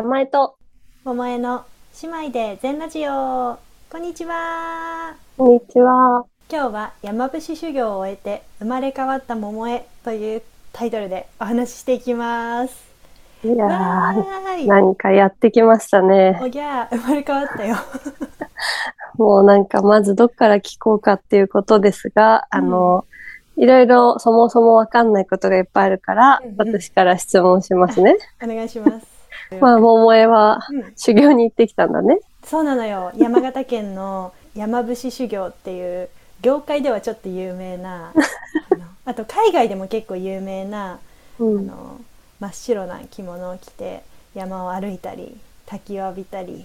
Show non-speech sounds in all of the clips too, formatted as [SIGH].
玉江と、桃江の姉妹で全ラジオ。こんにちは。こんにちは。今日は山伏修行を終えて生まれ変わった桃江というタイトルでお話ししていきます。いやわー、ーい。何かやってきましたね。おぎゃー生まれ変わったよ。[LAUGHS] もうなんかまずどっから聞こうかっていうことですが、あの、いろいろそもそもわかんないことがいっぱいあるから、うんうん。私から質問しますね。[LAUGHS] お願いしますまあ、桃江はうん。修行に行ってきたんだね。そうなのよ。[LAUGHS] 山形県の山伏修行っていう業界ではちょっと有名な [LAUGHS] あと海外でも結構有名なうん。あの真っ白な着物を着て山を歩いたり滝を浴びたり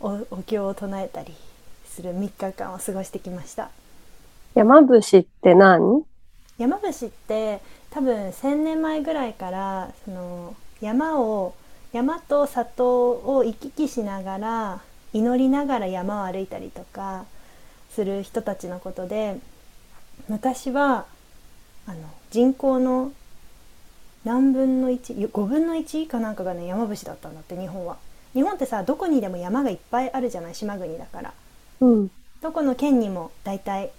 おお経を唱えたりする3日間を過ごしてきました。山伏って何？山伏って多分1,000年前ぐらいからその山を山と里を行き来しながら祈りながら山を歩いたりとかする人たちのことで昔はあの人口の何分の15分の1かなんかがね山伏だったんだって日本は。日本ってさどこにでも山がいっぱいあるじゃない島国だから。うん。どこの県にも大体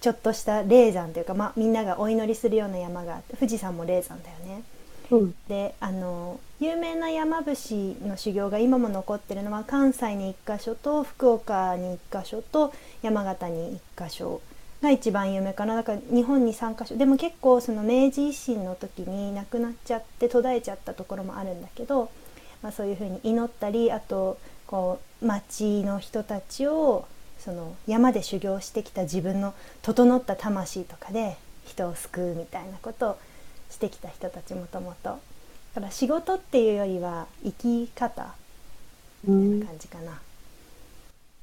ちょっとした霊山というか、まあ、みんながお祈りするような山があって富士山も霊山だよね。であの有名な山伏の修行が今も残ってるのは関西に1箇所と福岡に1箇所と山形に1箇所が一番有名かな。だから日本に3箇所。でも結構その明治維新の時に亡くなっちゃって途絶えちゃったところもあるんだけど、まあ、そういうふうに祈ったりあとこう町の人たちをその山で修行してきた自分の整った魂とかで人を救うみたいなことをしてきた人たちもともと。だから仕事っていうよりは生き方うみたいなん感じかな、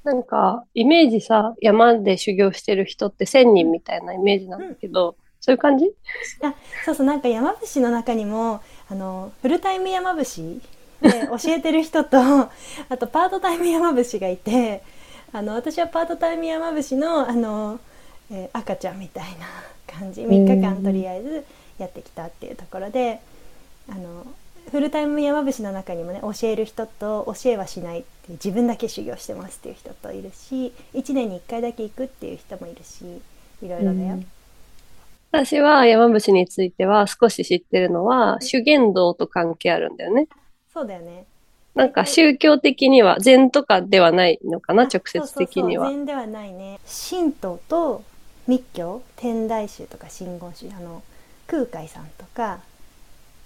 なんか、イメージさ、山で修行してる人って1000人みたいなイメージなんだけど、そういう感じ？あそうそうなんか山伏の中にもあのフルタイム山伏で教えてる人と [LAUGHS] あとパートタイム山伏がいてあの私はパートタイム山伏のあの、えー赤ちゃんみたいな感じ。3日間とりあえずやってきたっていうところであのフルタイム山伏の中にもね教える人と教えはしないっていう自分だけ修行してますっていう人といるし1年に1回だけ行くっていう人もいるしいろいろだよ。うん私は山伏については少し知ってるのは、修験道と関係あるんだよね。そうだよねなんか宗教的には禅とかではないのかな、あ直接的には。そうそうそう禅ではないね神道と密教天台宗とか真言宗あの空海さんとか、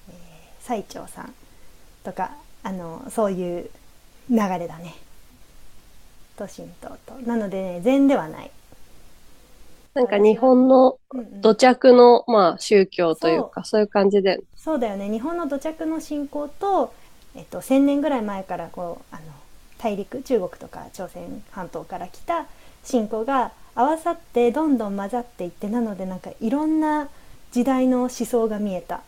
えー最澄さんとかあのそういう流れだね。と神道となのでね禅ではない、なんか日本のうんうん。土着の、まあ、宗教というか、そう。いう感じで。そうだよね。日本の土着の信仰と、えっと、1,000年ぐらい前からこうあの大陸中国とか朝鮮半島から来た信仰が合わさってどんどん混ざっていってなのでなんかいろんな時代の思想が見えた。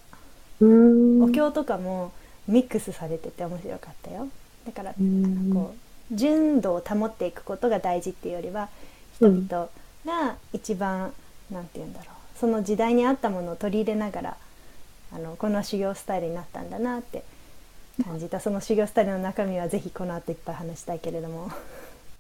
お経とかもミックスされてて面白かったよ。だから、こう純度を保っていくことが大事っていうよりは人々が一番、なんて言うんだろう。その時代に合ったものを取り入れながらあのこの修行スタイルになったんだなって感じた。その修行スタイルの中身はぜひこの後いっぱい話したいけれども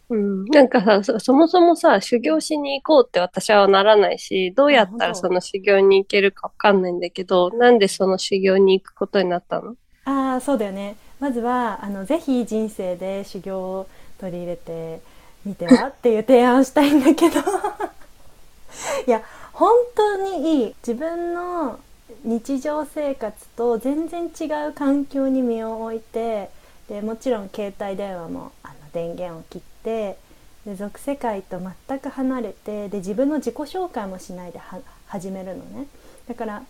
うん、なんかさそ、そもそもさ、修行しに行こうって私はならないし、どうやったらその修行に行けるかわかんないんだけど、なんでその修行に行くことになったの？ああそうだよね。まずはあのぜひ人生で修行を取り入れてみては？っていう提案をしたいんだけど。[LAUGHS] いや本当にいい。自分の日常生活と全然違う環境に身を置いてでもちろん携帯電話もあの電源を切ってで俗世界と全く離れてで自分の自己紹介もしないでは始めるのね。だから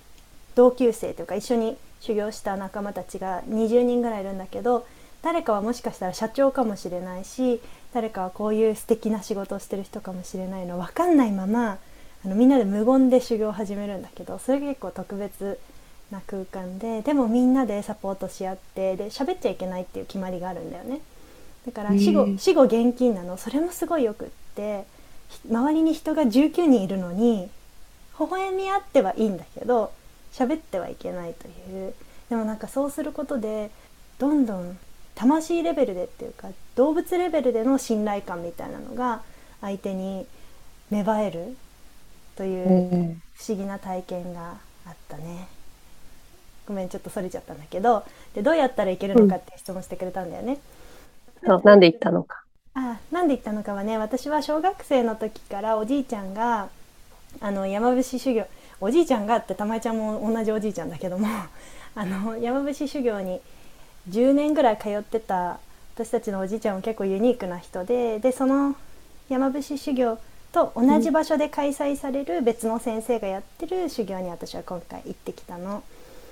同級生というか一緒に修行した仲間たちが20人ぐらいいるんだけど誰かはもしかしたら社長かもしれないし誰かはこういう素敵な仕事をしてる人かもしれないの分かんないままあのみんなで無言で修行を始めるんだけどそれが結構特別な空間ででもみんなでサポートし合ってで喋っちゃいけないっていう決まりがあるんだよね。だから死後死後現金なの。それもすごいよくってひ周りに人が19人いるのに微笑み合ってはいいんだけど喋ってはいけないという。でもなんかそうすることでどんどん魂レベルでっていうか動物レベルでの信頼感みたいなのが相手に芽生えるという不思議な体験があったね。ごめんちょっとそれちゃったんだけど。でどうやったらいけるのかって質問してくれたんだよね。そうなんで行ったのか。あなんで行ったのかはね私は小学生の時からおじいちゃんがあの山伏修行おじいちゃんがってたまちゃんも同じおじいちゃんだけども [LAUGHS] あの山伏修行に10年ぐらい通ってた私たちのおじいちゃんも結構ユニークな人ででその山伏修行と同じ場所で開催される別の先生がやってる修行に私は今回行ってきたの。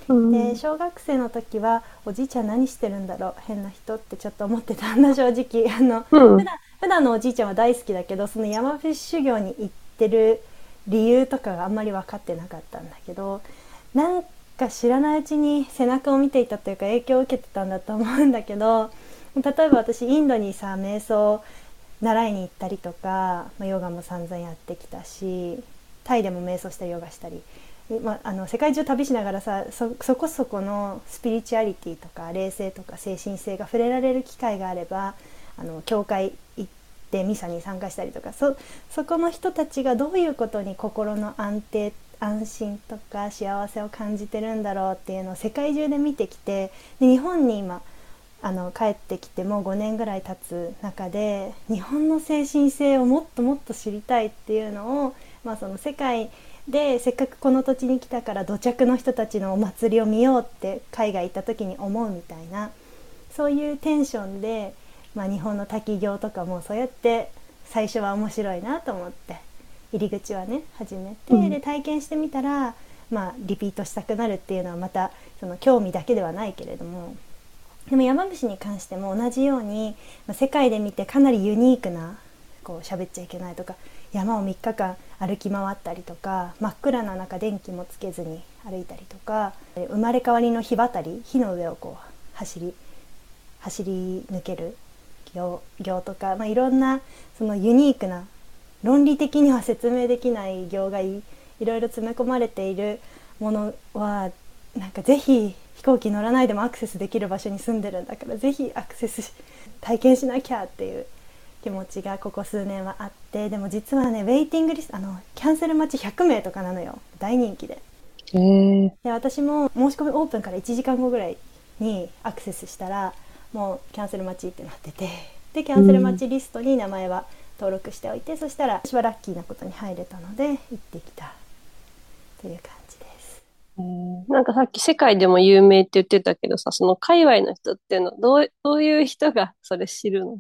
で小学生の時はおじいちゃん何してるんだろう変な人ってちょっと思ってたんだ正直。[LAUGHS] あの、うん、普段普段のおじいちゃんは大好きだけどその山伏修行に行ってる理由とかがあんまり分かってなかったんだけどなんか知らないうちに背中を見ていたというか影響を受けてたんだと思うんだけど例えば私インドにさ瞑想習いに行ったりとか、まあ、ヨガも散々やってきたしタイでも瞑想したりヨガしたりまあ、あの世界中旅しながらさそこそこのスピリチュアリティとか霊性とか精神性が触れられる機会があればあの教会行ってミサに参加したりとかそそこの人たちがどういうことに心の安定安心とか幸せを感じてるんだろうっていうのを世界中で見てきてで日本に今あの帰ってきてもう5年ぐらい経つ中で日本の精神性をもっともっと知りたいっていうのを、まあ、その世界でせっかくこの土地に来たから土着の人たちのお祭りを見ようって海外行った時に思うみたいなそういうテンションで、まあ、日本の滝行とかもそうやって最初は面白いなと思って入り口はね始めて、うん、で体験してみたら、まあ、リピートしたくなるっていうのはまたその興味だけではないけれどもでも山伏に関しても同じように、まあ、世界で見てかなりユニークなこう喋っちゃいけないとか山を3日間歩き回ったりとか真っ暗な中電気もつけずに歩いたりとか生まれ変わりの火渡り火の上をこう走り走り抜ける行行とか、まあ、いろんなそのユニークな論理的には説明できない行がいいろいろ詰め込まれているものはなんかぜひ飛行機乗らないでもアクセスできる場所に住んでるんだからぜひアクセス体験しなきゃっていう気持ちがここ数年はあってでも実はねウェイティングリストあのキャンセル待ち100名とかなのよ。大人気で。で私も申し込みオープンから1時間後ぐらいにアクセスしたらもうキャンセル待ちってなってて。でキャンセル待ちリストに名前は登録しておいて、そしたら私はラッキーなことに入れたので行ってきた。という感じです。なんかさっき世界でも有名って言ってたけどさその界隈の人っていうのはどうどういう人がそれ知るの？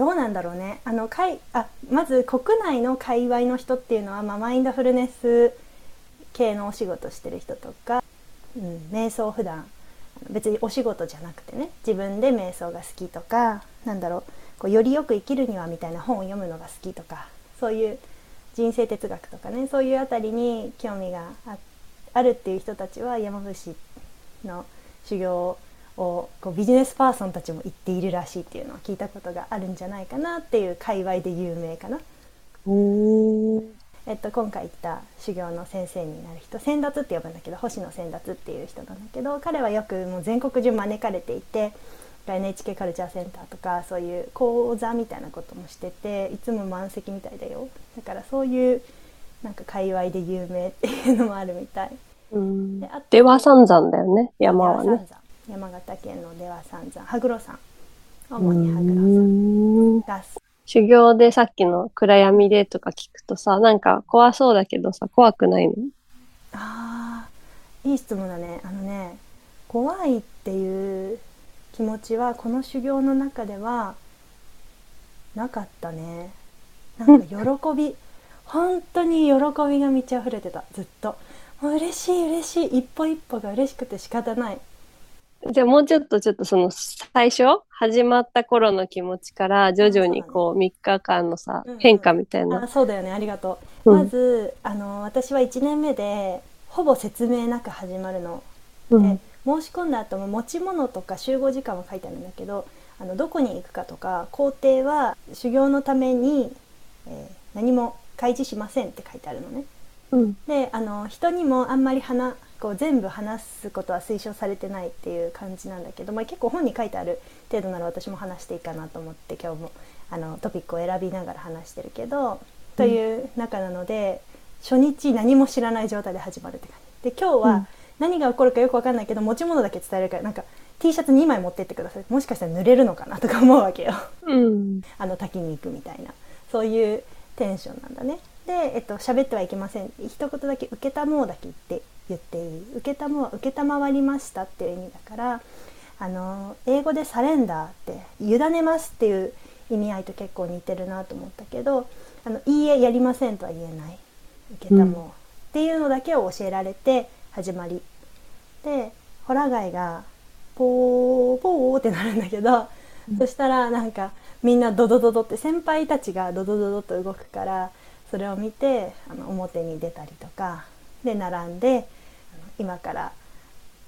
どうなんだろうね。あのかいあまず国内の界隈の人っていうのは、まあ、マインドフルネス系のお仕事してる人とか、うん、瞑想普段別にお仕事じゃなくてね自分で瞑想が好きとかなんだろうこうよりよく生きるにはみたいな本を読むのが好きとかそういう人生哲学とかねそういうあたりに興味があるっていう人たちは山伏の修行ををこうビジネスパーソンたちも言っているらしいっていうのを聞いたことがあるんじゃないかなっていう界隈で有名かな。えっと、今回行った修行の先生になる人先達って呼ぶんだけど星野先達っていう人なんだけど彼はよくもう全国中招かれていて NHK カルチャーセンターとかそういう講座みたいなこともしてていつも満席みたいだよだからそういうなんか界隈で有名っていうのもあるみたい。うんで出羽三山だよね山はね。山形県の出羽三山羽黒山主に羽黒山が修行でさっきの暗闇でとか聞くとさなんか怖そうだけどさ怖くないの？あいい質問だね。あのね怖いっていう気持ちはこの修行の中ではなかったね。なんか喜び。[LAUGHS] 本当に喜びが満ち溢れてた。ずっと。もう嬉しい嬉しい。一歩一歩が嬉しくて仕方ないじゃあもうちょっとちょっとその最初始まった頃の気持ちから徐々にこう3日間のさ、うんうん、変化みたいな。あそうだよねありがとう。うん、まずあの私は1年目でほぼ説明なく始まるの。うん、で申し込んだ後も持ち物とか集合時間は書いてあるんだけどあのどこに行くかとか工程は修行のために、えー、何も開示しませんって書いてあるのね。うん、であの人にもあんまり話こう全部話すことは推奨されてないっていう感じなんだけど、まあ、結構本に書いてある程度なら私も話していいかなと思って今日もあのトピックを選びながら話してるけど、という中なので初日何も知らない状態で始まるって感じ。で今日は何が起こるかよく分かんないけど持ち物だけ伝えるからなんか T シャツ2枚持ってってください。もしかしたら濡れるのかなとか思うわけよ。うん。あの滝に行くみたいな。そういうテンションなんだね。で、えっと喋ってはいけません。一言だけ「受けたもう」だけ言って言っていい受けたも受けたまわりましたっていう意味だからあの英語で「サレンダー」って「委ねます」っていう意味合いと結構似てるなと思ったけど「あのいいえやりません」とは言えない「受けたも」っていうのだけを教えられて始まり。でホラ貝がポーポーってなるんだけど、そしたらなんかみんなドドドドって先輩たちがドドドドと動くからそれを見てあの表に出たりとかで並んで今から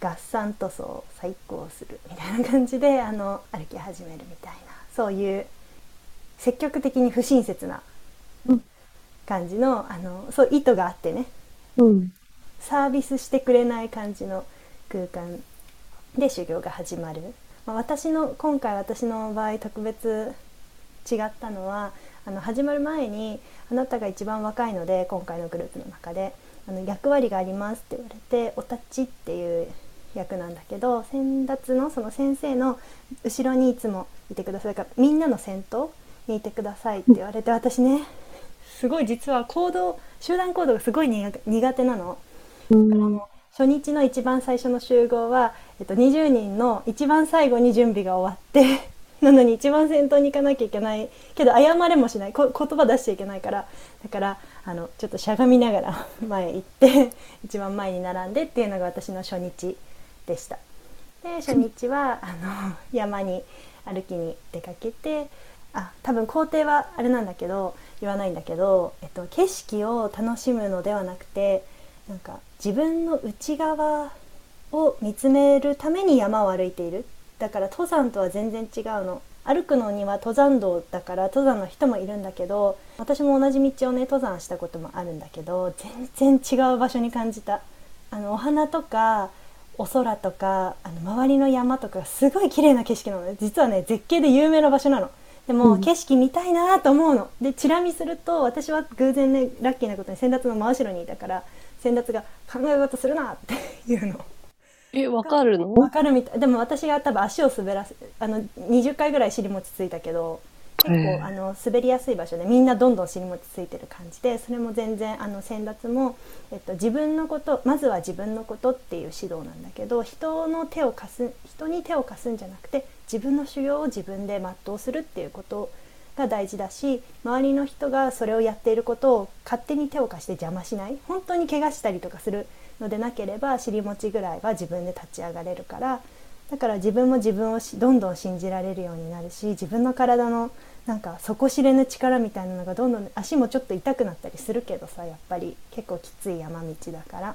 合算塗装を再興するみたいな感じで [LAUGHS] あの歩き始めるみたいなそういう積極的に不親切なうん。感じのあのそう意図があってね。うん。サービスしてくれない感じの空間で修行が始まる、まあ、私の今回私の場合特別違ったのはあの始まる前に「あなたが一番若いので今回のグループの中であの役割があります」って言われて「お立ち」っていう役なんだけど先達のその先生の後ろにいつもいてくださいからみんなの先頭にいてくださいって言われて私ねすごい実は行動集団行動がすごい苦手なの。う。初日の一番最初の集合は、えっと、20人の一番最後に準備が終わって [LAUGHS] なのに一番先頭に行かなきゃいけないけど謝れもしないこ言葉出しちゃいけないからだからあのちょっとしゃがみながら [LAUGHS] 前行って一番前に並んでっていうのが私の初日でした。で初日はあの山に歩きに出かけてあ多分工程はあれなんだけど言わないんだけど、えっと、景色を楽しむのではなくてなんか自分の内側を見つめるために山を歩いているだから登山とは全然違うの歩くのには登山道だから登山の人もいるんだけど私も同じ道をね登山したこともあるんだけど全然違う場所に感じた。あのお花とかお空とかあの周りの山とかすごい綺麗な景色なのね。実はね絶景で有名な場所なの。でも、うん。景色見たいなと思うの。でチラ見すると私は偶然ねラッキーなことに先達の真後ろにいたから先達が考え事するなって言うのえ、わかるの？わかるみたい。でも私が多分足を滑らせあの20回ぐらい尻餅ついたけど結構あの滑りやすい場所でみんなどんどん尻餅ついてる感じでそれも全然あの先達も、えっと、自分のことまずは自分のことっていう指導なんだけど人の手を貸す人に手を貸すんじゃなくて自分の修行を自分で全うするっていうことが大事だし周りの人がそれをやっていることを勝手に手を貸して邪魔しない。本当に怪我したりとかするのでなければ尻餅ぐらいは自分で立ち上がれるからだから自分も自分をどんどん信じられるようになるし自分の体のなんか底知れぬ力みたいなのがどんどん足もちょっと痛くなったりするけどさやっぱり。結構きつい山道だから。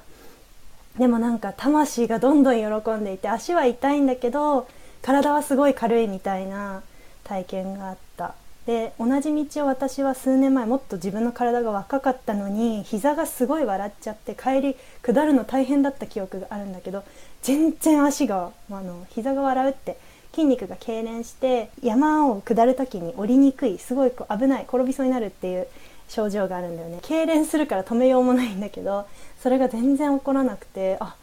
でもなんか魂がどんどん喜んでいて足は痛いんだけど体はすごい軽いみたいな体験があった。で同じ道を私は数年前もっと自分の体が若かったのに膝がすごい笑っちゃって帰り下るの大変だった記憶があるんだけど全然足があの膝が笑うって筋肉が痙攣して山を下る時に降りにくいすごいこう危ない転びそうになるっていう症状があるんだよね。痙攣するから止めようもないんだけどそれが全然起こらなくてあ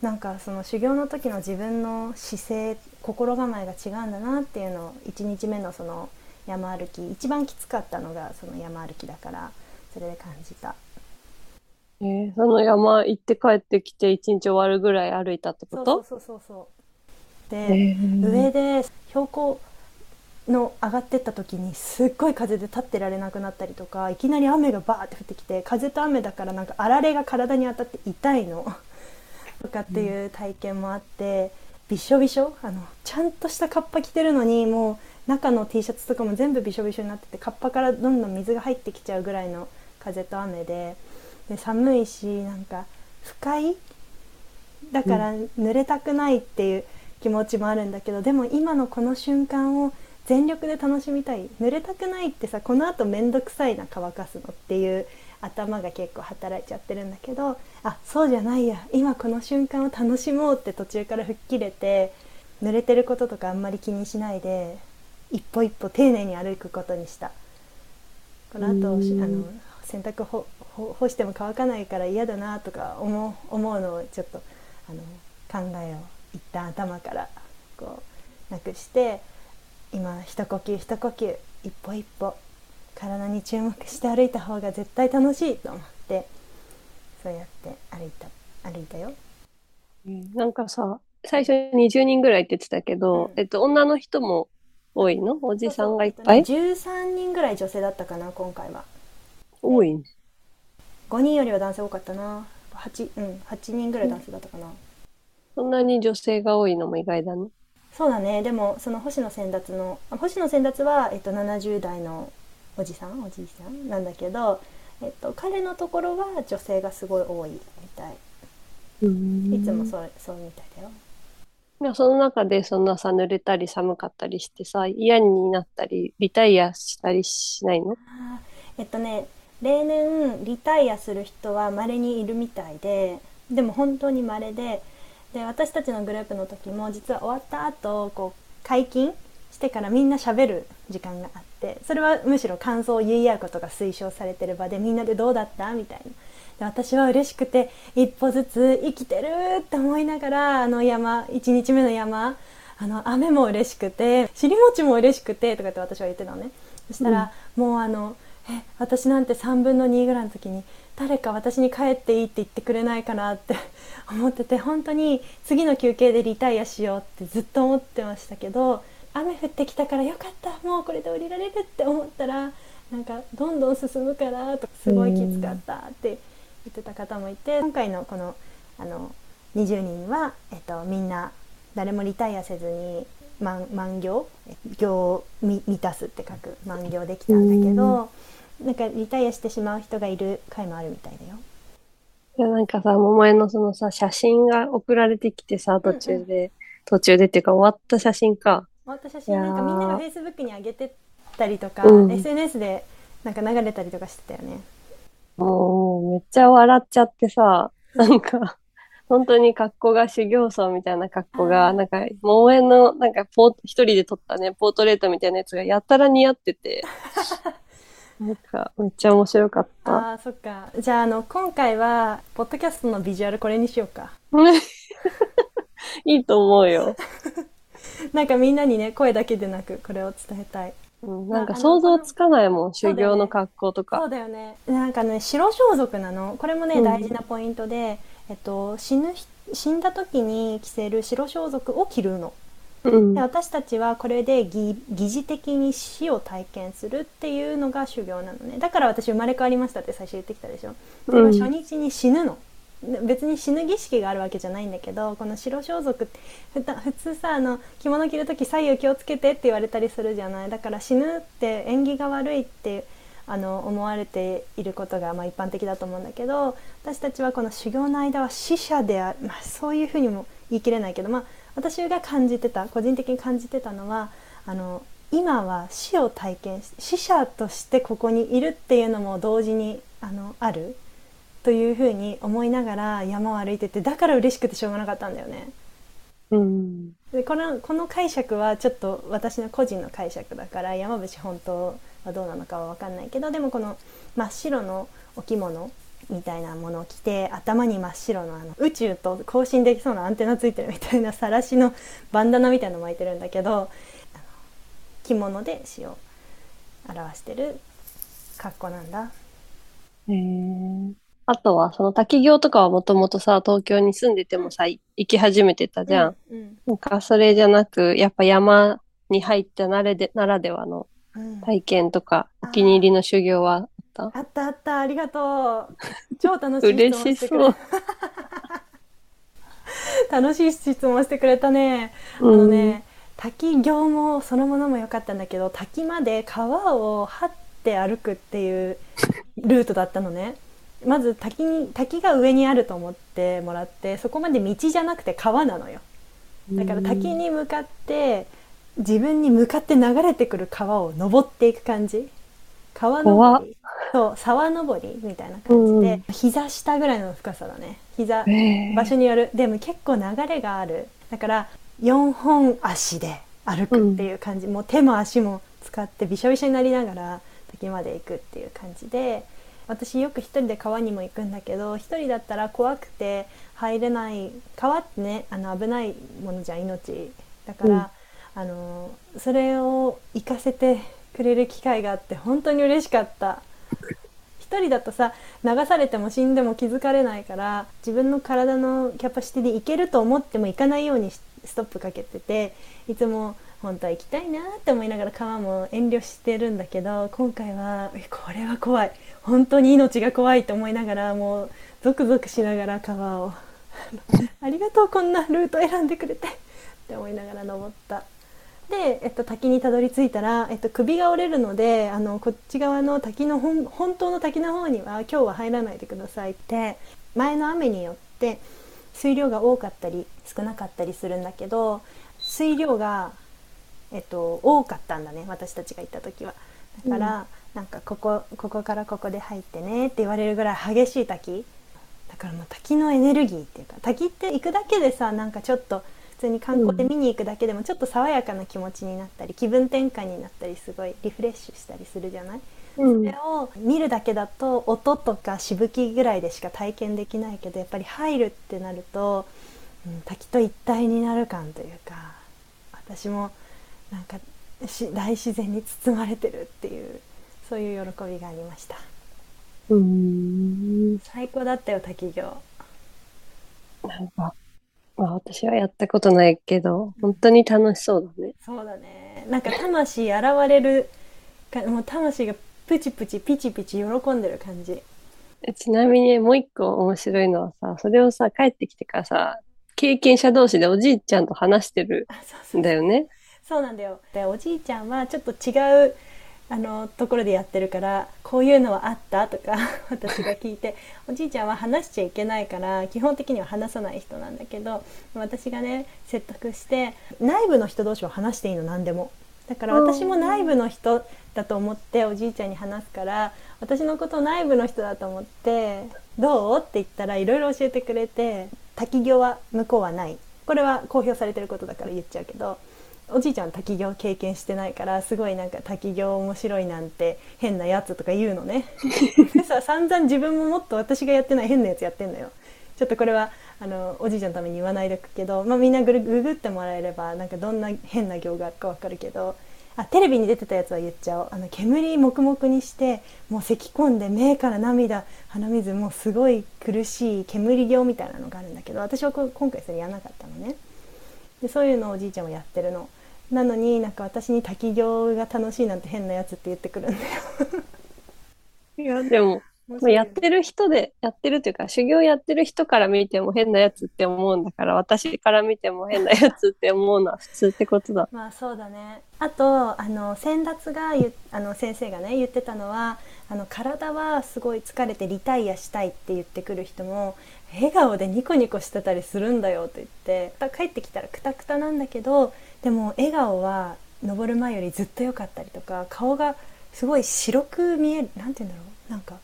なんかその修行の時の自分の姿勢心構えが違うんだなっていうのを1日目のその山歩き一番きつかったのがその山歩きだからそれで感じた。えーその山行って帰ってきて一日終わるぐらい歩いたってこと？そうそうそうそうで、えー。上で標高の上がってった時にすっごい風で立ってられなくなったりとかいきなり雨がバーって降ってきて風と雨だからなんかあられが体に当たって痛いの。[LAUGHS] とかっていう体験もあって、びしょびしょ？あのちゃんとしたカッパ着てるのにもう中の T シャツとかも全部びしょびしょになっててカッパからどんどん水が入ってきちゃうぐらいの風と雨でで寒いしなんか不快だから濡れたくないっていう気持ちもあるんだけどでも今のこの瞬間を全力で楽しみたい。濡れたくないってさこのあと面倒くさいな乾かすのっていう頭が結構働いちゃってるんだけどあそうじゃないや。今この瞬間を楽しもうって途中から吹っ切れて濡れてることとかあんまり気にしないで一歩一歩丁寧に歩くことにした。この後あの洗濯ほ干しても乾かないから嫌だなとか思う思うのをちょっとあの考えを一旦頭からこうなくして今一呼吸一呼吸一歩一歩体に注目して歩いた方が絶対楽しいと思ってそうやって歩いた歩いたよ。なんかさ最初20人ぐらいって言ってたけど、うん、えっと、女の人も多いの？おじさんがいっぱい？そうそう、13人ぐらい女性だったかな今回は。多いね。5人よりは男性多かったな。8, うん、8人ぐらい男性だったかな、うん、そんなに女性が多いのも意外だね。そうだね。でもその星野先達の星野先達は、えっと、70代のおじさん？おじいさん？なんだけど、えっと、彼のところは女性がすごい多いみたい。いつもそうそうみたいだよでもその中でそんなさ濡れたり寒かったりしてさ嫌になったりリタイアしたりしないの？えっとね例年リタイアする人は稀にいるみたいででも本当に稀でで私たちのグループの時も実は終わった後こう解禁してからみんなしゃべる時間があってそれはむしろ感想を言い合うことが推奨されてる場でみんなでどうだった？みたいな。で私は嬉しくて一歩ずつ生きてるって思いながらあの山1日目の山あの雨も嬉しくて尻餅も嬉しくてとかって私は言ってたのね。そしたら、うん、もうあのえ私なんて3分の2ぐらいの時に誰か私に帰っていいって言ってくれないかなって [LAUGHS] 思ってて本当に次の休憩でリタイアしようってずっと思ってましたけど雨降ってきたからよかったもうこれで降りられるって思ったらなんかどんどん進むからとすごいきつかったって言ってた方もいて今回のこのあの20人は、えっと、みんな誰もリタイアせずに満満行行を満たすって書く満行できたんだけど。なんかリタイアしてしまう人がいる回もあるみたいだよ。いや、なんかさ、桃江のそのさ、写真が送られてきてさ、途中で、うんうん、途中でっていうか終わった写真か。終わった写真、なんかみんながフェイスブックに上げてたりとか、うん、SNS でなんか流れたりとかしてたよね。もう、めっちゃ笑っちゃってさ、なんか、本当に格好が修行僧みたいな格好が、なんか、桃江の、なんかポー、一人で撮ったね、ポートレートみたいなやつがやたら似合ってて、[LAUGHS] なんか、めっちゃ面白かった。ああ、そっか。じゃあ、あの、今回は、ポッドキャストのビジュアルこれにしようか。[LAUGHS] いいと思うよ。[LAUGHS] なんかみんなにね、声だけでなく、これを伝えたい。うん、なんか想像つかないもん、修行の格好とか。そうだよね。なんかね、白装束なの。これもね、大事なポイントで、えっと、死ぬ、死んだ時に着せる白装束を着るの。うん、で私たちはこれで疑似的に死を体験するっていうのが修行なのねだから私生まれ変わりましたって最初言ってきたでしょ、うん、初日に死ぬの別に死ぬ儀式があるわけじゃないんだけどこの白装束って普通さあの着物着る時左右気をつけてって言われたりするじゃない？だから死ぬって縁起が悪いってあの思われていることがまあ一般的だと思うんだけど私たちはこの修行の間は死者である、まあ、そういうふうにも言い切れないけどまあ私が感じてた個人的に感じてたのはあの今は死を体験し死者としてここにいるっていうのも同時にあのある。というふうに思いながら山を歩いててだから嬉しくてしょうがなかったんだよね。うん、でこのこの解釈はちょっと私の個人の解釈だから山伏本当はどうなのかは分かんないけどでもこの真っ白のお着物みたいなものを着て頭に真っ白のあの宇宙と交信できそうなアンテナついてるみたいなさらしのバンダナみたいなの巻いてるんだけど着物で死を表してる格好なんだ。へえ。あとは、その滝行とかはもともとさ、東京に住んでてもさ、行き始めてたじゃん。うんうん、なんか、それじゃなく、やっぱ山に入ったなれでならではの体験とか、うん、お気に入りの修行はった？あったあったありがとう。[LAUGHS] 超楽しい嬉しそう。[LAUGHS] 楽しい質問してくれたね、うん、あのね滝行もそのものも良かったんだけど滝まで川を張って歩くっていうルートだったのねまず滝に滝が上にあると思ってもらってそこまで道じゃなくて川なのよ。だから滝に向かって自分に向かって流れてくる川を登っていく感じ。川登り。そう沢登りみたいな感じで、うん。膝下ぐらいの深さだね。膝え。場所による。でも結構流れがある。だから4本足で歩くっていう感じ、もう手も足も使ってびしょびしょになりながら滝まで行くっていう感じで私よく一人で川にも行くんだけど一人だったら怖くて入れない川ってねあの危ないものじゃん命だから、あのそれを行かせてくれる機会があって本当に嬉しかった。一人だとさ流されても死んでも気づかれないから自分の体のキャパシティで行けると思っても行かないようにしストップかけてていつも本当は行きたいなって思いながら川も遠慮してるんだけど今回はこれは怖い本当に命が怖いと思いながらもうゾクゾクしながら川を [LAUGHS] ありがとうこんなルート選んでくれてって思いながら登った。で、えっと、滝にたどり着いたら、えっと、首が折れるのであのこっち側の滝の本本当の滝の方には今日は入らないでくださいって前の雨によって水量が多かったり少なかったりするんだけど水量が、えっと、多かったんだね私たちが行った時は。だから、なんかここここからここで入ってねって言われるぐらい激しい滝。だからもう滝のエネルギーっていうか滝って行くだけでさなんかちょっと普通に観光で見に行くだけでもちょっと爽やかな気持ちになったり気分転換になったりすごいリフレッシュしたりするじゃない？うん。それを見るだけだと音とかしぶきぐらいでしか体験できないけどやっぱり入るってなると、うん、滝と一体になる感というか私もなんかし大自然に包まれてるっていうそういう喜びがありましたうーん。最高だったよ滝行なんか、まあ私はやったことないけど、本当に楽しそうだね。そうだねなんか魂現れるかもう魂がプチプチピチピチ喜んでる感じえちなみにもう一個面白いのはさ、それをさ、帰ってきてからさ、経験者同士でおじいちゃんと話してるんだよね。そうなんだよ。でおじいちゃんはちょっと違うあのところでやってるからこういうのはあった？とか [LAUGHS] 私が聞いておじいちゃんは話しちゃいけないから基本的には話さない人なんだけど私がね説得して内部の人同士は話していいの？何でも。だから私も内部の人だと思っておじいちゃんに話すから私のことを内部の人だと思って「どう?」って言ったらいろいろ教えてくれて滝行は向こうはない。これは公表されてることだから言っちゃうけどおじいちゃんは滝行経験してないからすごいなんか滝行面白いなんて変なやつとか言うのね。で [LAUGHS] さ散々自分ももっと私がやってない変なやつやってんのよ。ちょっとこれはあのおじいちゃんのために言わないでおくけど、まあ、みんなグルググってもらえればなんかどんな変な行があるか分かるけどあテレビに出てたやつは言っちゃおう。あの煙黙々にしてもう咳込んで目から涙鼻水もうすごい苦しい煙行みたいなのがあるんだけど私はこ今回それやらなかったのね。でそういうのをおじいちゃんはやってるのなのになんか私に滝行が楽しいなんて変なやつって言ってくるんだよ。いや、でも、まあやってる人で、やってるっていうか、修行やってる人から見ても変なやつって思うんだから、私から見ても変なやつって思うのは普通ってことだ。[LAUGHS] まあそうだね。あとあの先達があの先生がね言ってたのはあの体はすごい疲れてリタイアしたいって言ってくる人も笑顔でニコニコしてたりするんだよって言って帰ってきたらクタクタなんだけどでも笑顔は登る前よりずっと良かったりとか顔がすごい白く見えるなんて言うんだろう。なんか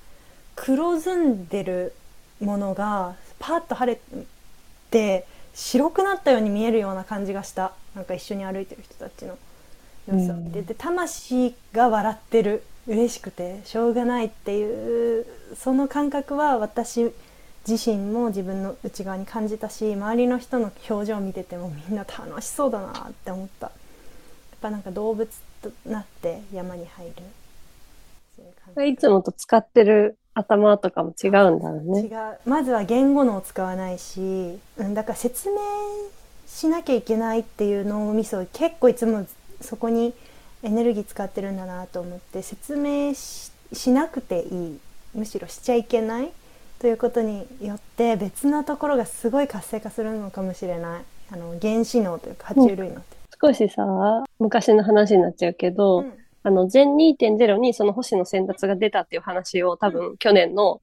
黒ずんでるものがパーッと晴れて白くなったように見えるような感じがした。なんか一緒に歩いてる人たちの。様子を見て、で魂が笑ってる。嬉しくてしょうがないっていうその感覚は私自身も自分の内側に感じたし周りの人の表情を見ててもみんな楽しそうだなって思った。やっぱなんか動物となって山に入る。そういういつもと使ってる頭とかも違うんだろう違ね。うまずは言語のを使わないし、うん、だから説明しなきゃいけないっていう脳みそ結構いつもそこにエネルギー使ってるんだなと思って説明ししなくていい。むしろしちゃいけないということによって別のところがすごい活性化するのかもしれない。あの原子脳というか爬虫類脳って。少しさ、昔の話になっちゃうけど、うん。あの、全2.0にその星野先達が出たっていう話を多分去年の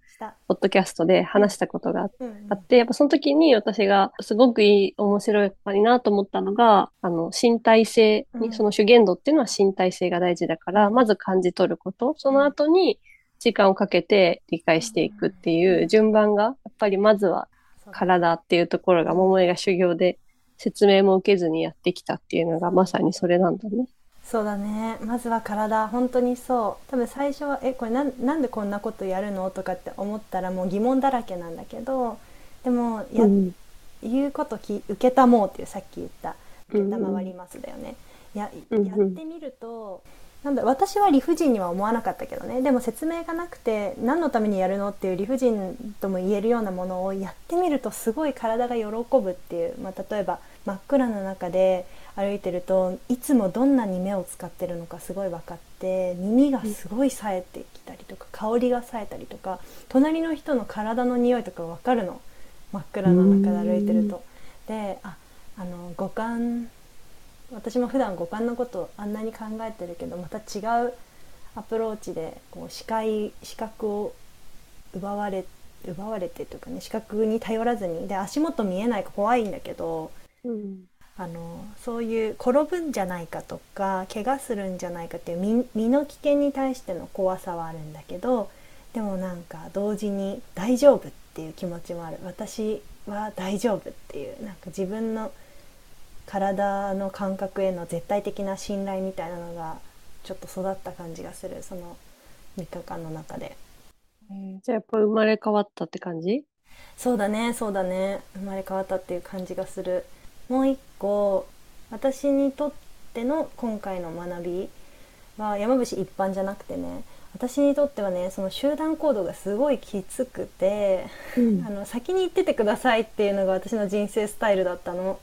ポッドキャストで話したことがあっうんうん。やっぱその時に私がすごくいい、面白いなと思ったのが、あの、身体性に、うん。その主言度っていうのは身体性が大事だから、まず感じ取ること、その後に、時間をかけて理解していくっていう順番が、やっぱりまずは体っていうところが桃江が修行で説明も受けずにやってきたっていうのがまさにそれなんだね。そうだねまずは体本当にそう多分最初は「えこれななんでこんなことやるの?」とかって思ったらもう疑問だらけなんだけどでもや、うん、言うことき受けたもうっていうさっき言った「受けたまわります」だよね。ややってみるとなんだ私は理不尽には思わなかったけどね。でも説明がなくて何のためにやるのっていう理不尽とも言えるようなものをやってみるとすごい体が喜ぶっていう、まあ、例えば真っ暗な中で歩いてるといつもどんなに目を使ってるのかすごい分かって耳がすごい冴えてきたりとか香りが冴えたりとか隣の人の体の匂いとか分かるの。真っ暗な中で歩いてると。でああの五感私も普段五感のことあんなに考えてるけどまた違うアプローチでこう視界視覚を奪われ奪われてというかね視覚に頼らずに。で足元見えないか怖いんだけど、うん、あのそういう転ぶんじゃないかとか怪我するんじゃないかっていう身の危険に対しての怖さはあるんだけどでもなんか同時に大丈夫っていう気持ちもある。私は大丈夫っていうなんか自分の体の感覚への絶対的な信頼みたいなのがちょっと育った感じがするその3日間の中で、えー、じゃあやっぱ生まれ変わったって感じ？そうだねそうだね。生まれ変わったっていう感じがする。もう一個私にとっての今回の学びは山伏一般じゃなくてね私にとってはねその集団行動がすごいきつくて、うん、あの先に行っててくださいっていうのが私の人生スタイルだったの。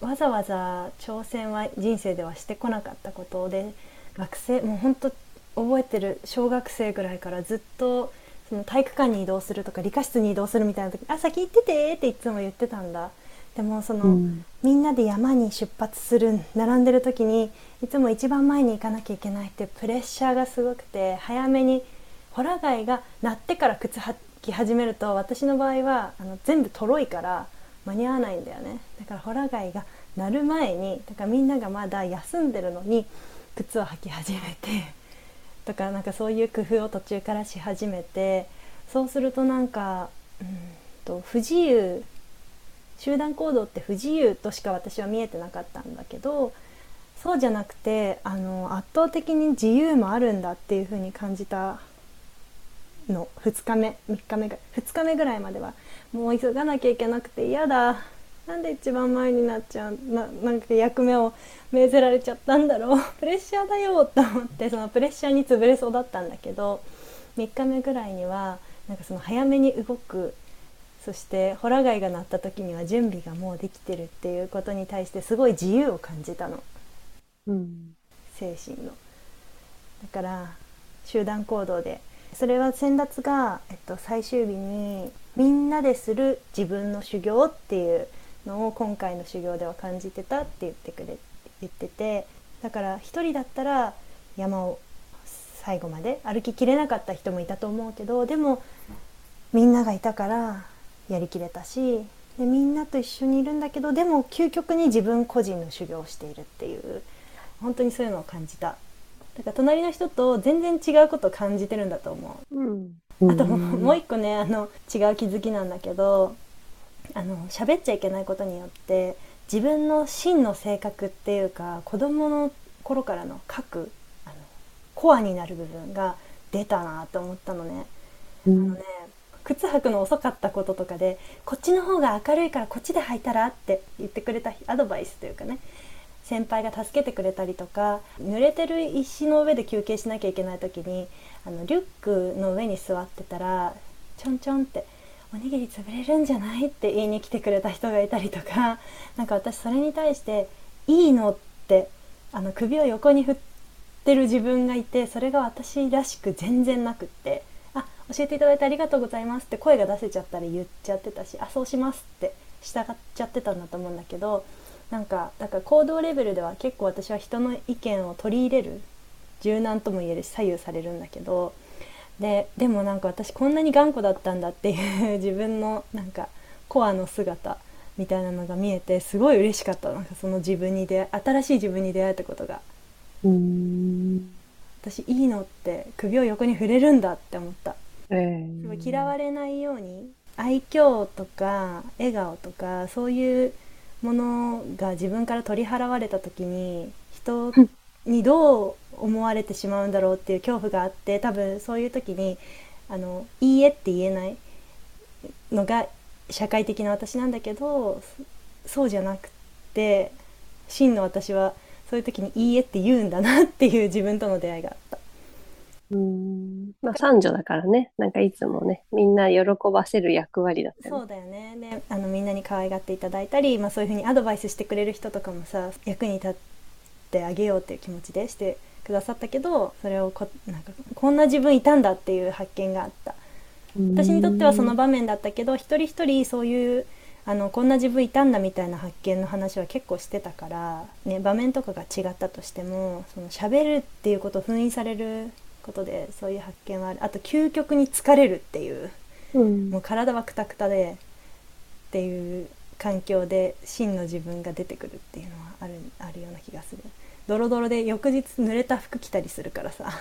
わざわざ挑戦は人生ではしてこなかったことで学生もうほんと覚えてる小学生ぐらいからずっとその体育館に移動するとか理科室に移動するみたいな時「あ先行ってて」っていつも言ってたんだ。でもその、うん、みんなで山に出発する並んでる時にいつも一番前に行かなきゃいけないってプレッシャーがすごくて早めにホラ貝が鳴ってから靴履き始めると私の場合はあの全部とろいから間に合わないんだよね。だからホラ貝が鳴る前にだからみんながまだ休んでるのに靴を履き始めてとかなんかそういう工夫を途中からし始めてそうするとなんかうんと不自由集団行動って不自由としか私は見えてなかったんだけどそうじゃなくてあの圧倒的に自由もあるんだっていう風に感じたの。2日目3日目が2日目ぐらいまではもう急がなきゃいけなくて嫌だ。なんで一番前になっちゃうななんか役目を命ぜられちゃったんだろう。[LAUGHS] プレッシャーだよと思ってそのプレッシャーに潰れそうだったんだけど3日目ぐらいにはなんかその早めに動くそしてホラ貝が鳴った時には準備がもうできてるっていうことに対してすごい自由を感じたの、うん、精神の。だから集団行動で。それは先達が、えっと、最終日にみんなでする自分の修行っていうのを今回の修行では感じてたって言ってくれ言っててだから一人だったら山を最後まで歩ききれなかった人もいたと思うけどでもみんながいたからやりきれたしでみんなと一緒にいるんだけどでも究極に自分個人の修行をしているっていう本当にそういうのを感じた。だから隣の人と全然違うことを感じてるんだと思う、うん、あともう一個ねあの違う気づきなんだけどあの喋っちゃいけないことによって自分の真の性格っていうか子供の頃からの核あのコアになる部分が出たなと思ったのね。うん、あのね靴履くの遅かったこととかでこっちの方が明るいからこっちで履いたらって言ってくれたアドバイスというかね先輩が助けてくれたりとか濡れてる石の上で休憩しなきゃいけない時にあのリュックの上に座ってたらちょんちょんって「おにぎり潰れるんじゃない?」って言いに来てくれた人がいたりとか [LAUGHS] 何か私それに対して「いいの?」ってあの首を横に振ってる自分がいてそれが私らしく全然なくってあ教えていただいてありがとうございますって声が出せちゃったら言っちゃってたしあそうしますって従っちゃってたんだと思うんだけどなんかだから行動レベルでは結構私は人の意見を取り入れる柔軟とも言えるし左右されるんだけどででもなんか私こんなに頑固だったんだっていう [LAUGHS] 自分のなんかコアの姿みたいなのが見えてすごい嬉しかった。なんかその自分に出新しい自分に出会えたことが。私いいのって首を横に触れるんだって思った。えー嫌われないように愛嬌とか笑顔とかそういうものが自分から取り払われた時に人にどう思われてしまうんだろうっていう恐怖があって多分そういう時にあの「いいえ」って言えないのが社会的な私なんだけどそそうじゃなくて真の私はそういう時に「いいえ」って言うんだなっていう自分との出会いがあった。うん。まあ、三女だからね。なんかいつもね、みんな喜ばせる役割だったよね。そうだよねであのみんなに可愛がっていただいたり、まあ、そういうふうにアドバイスしてくれる人とかもさ役に立ってあげようっていう気持ちでしてくださったけどそれをこなんかこんな自分いたんだっていう発見があった私にとってはその場面だったけど一人一人そういうあのこんな自分いたんだみたいな発見の話は結構してたから、ね、場面とかが違ったとしてもその喋るっていうことを封印されることでそういう発見はある。あと究極に疲れるっていううん。もう体はクタクタでっていう環境で真の自分が出てくるっていうのはあるあるような気がする。ドロドロで翌日濡れた服着たりするからさ。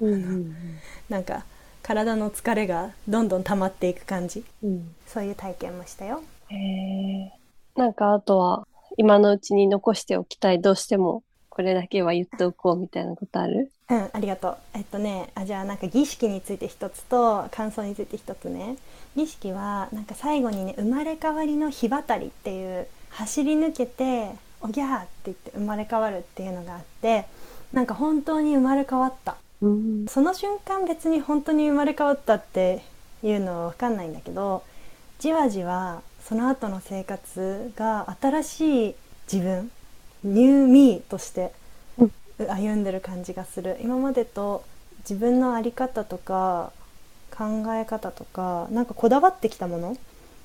うんうん [LAUGHS] なんか体の疲れがどんどん溜まっていく感じ。うん。そういう体験もしたよ。へえ。なんかあとは、今のうちに残しておきたい、どうしても、これだけは言っておこうみたいなことある？うんありがとう。えっとねあじゃあなんか儀式について一つと感想について一つね。儀式はなんか最後にね生まれ変わりの日渡りっていう走り抜けておぎゃーって言って生まれ変わるっていうのがあってなんか本当に生まれ変わった。うん。その瞬間別に本当に生まれ変わったっていうのは分かんないんだけどじわじわその後の生活が新しい自分ニューミーとしてうん歩んでる感じがする今までと自分の在り方とか考え方とかなんかこだわってきたもの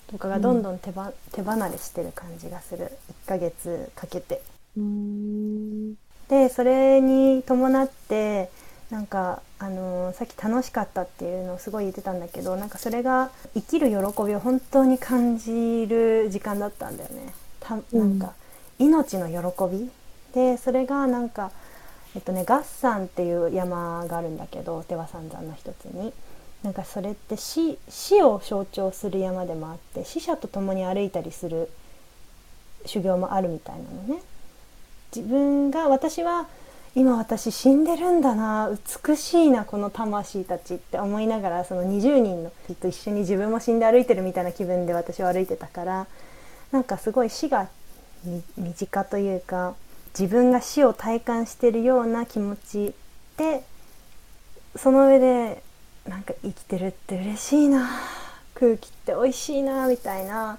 とかがどんどん手ば、手離れしてる感じがする1ヶ月かけて。うん。でそれに伴ってなんか、あのーさっき楽しかったっていうのをすごい言ってたんだけどなんかそれが生きる喜びを本当に感じる時間だったんだよね。たなんか、命の喜びでそれがなんか、えっとね、ガッサンっていう山があるんだけど手羽三山の一つに。なんかそれって死死を象徴する山でもあって死者と共に歩いたりする修行もあるみたいなのね。自分が私は今私死んでるんだな美しいなこの魂たちって思いながらその20人の人と一緒に自分も死んで歩いてるみたいな気分で私は歩いてたからなんかすごい死が身近というか自分が死を体感してるような気持ちでその上でなんか生きてるって嬉しいな空気って美味しいなみたいな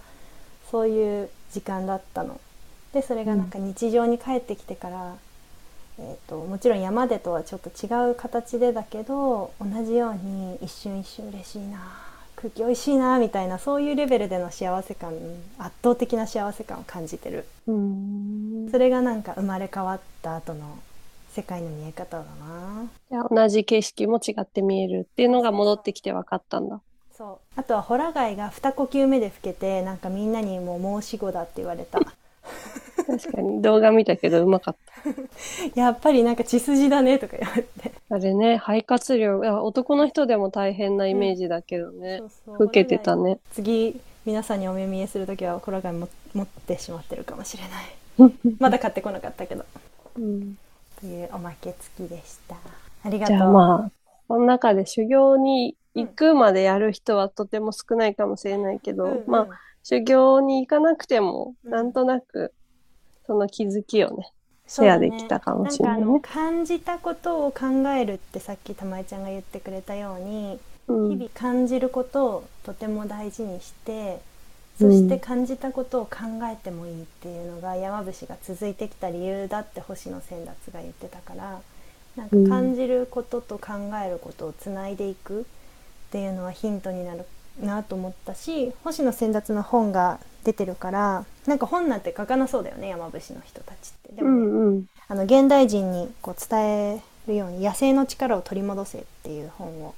そういう時間だったの。でそれがなんか日常に帰ってきてから、えー、ともちろん山でとはちょっと違う形でだけど同じように一瞬一瞬嬉しいな空気美味しいなみたいなそういうレベルでの幸せ感圧倒的な幸せ感を感じてるうん。それがなんか生まれ変わった後の世界の見え方だな同じ景色も違って見えるっていうのが戻ってきて分かったんだ。そうあとはホラ貝が二呼吸目で吹けてなんかみんなにもう申し子だって言われた確かに。動画見たけどうまかった。[LAUGHS] やっぱりなんか血筋だねとか言われて。あれね、肺活量、男の人でも大変なイメージだけどね。そうそう。老けてたね。次皆さんにお目見えする時はホラ貝も持ってしまってるかもしれない。[LAUGHS] まだ買ってこなかったけど。うん。というおまけ付きでした。ありがとう。じゃあまあ、この中で修行に行くまでやる人はとても少ないかもしれないけど、うんうん。まあ、修行に行かなくても、うん。なんとなく、その気づきをね、シェアできたかもしれないんかあのね。感じたことを考えるってさっき玉井ちゃんが言ってくれたように、うん。日々感じることをとても大事にしてそして感じたことを考えてもいいっていうのが山伏が続いてきた理由だって星野先達が言ってたからなんか感じることと考えることをつないでいくっていうのはヒントになるなと思ったし星野先達の本が出てるからなんか本なんて書かなそうだよね山伏の人たちって。でうもねんうん。あの現代人にこう伝えるように「野生の力を取り戻せ」っていう本を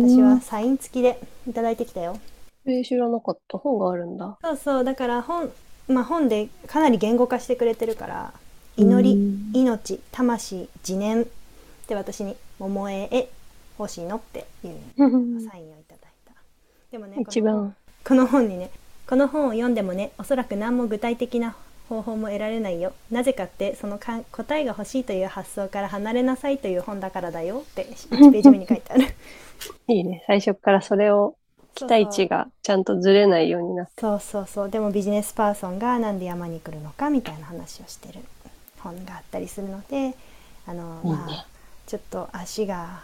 私はサイン付きでいただいてきたよ。えー知らなかった。本があるんだ。そうそうだから本,、まあ、本でかなり言語化してくれてるから祈りうん命魂自念で私に「桃江へ欲しいの?」っていう [LAUGHS] サインをでもね一番。この本にねこの本を読んでもねおそらく何も具体的な方法も得られないよ。なぜかってそのか答えが欲しいという発想から離れなさいという本だからだよ。って1ページ目に書いてある。[LAUGHS] いいね。最初からそれを期待値がちゃんとずれないようになって。そうそうそう。でもビジネスパーソンがなんで山に来るのかみたいな話をしてる。本があったりするのであのまあちょっと足が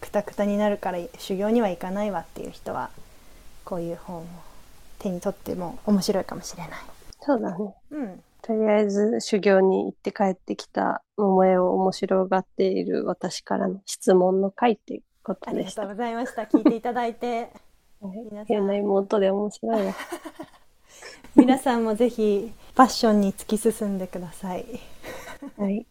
クタクタになるから修行には行かないわっていう人はこういう本を手に取っても面白いかもしれない。そうだね。うん、とりあえず修行に行って帰ってきた桃江を面白がっている私からの質問の回っていうことでした。ありがとうございました。聞いていただいてはい皆さん変な妹で面白いわ。[LAUGHS] 皆さんもぜひファッションに突き進んでください。はい。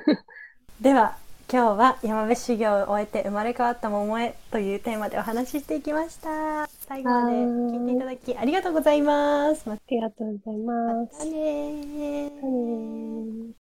[LAUGHS] では今日は山伏修行を終えて生まれ変わった桃江というテーマでお話ししていきました。最後まで聞いていただきありがとうございます。まありがとうございます。たねーまたねー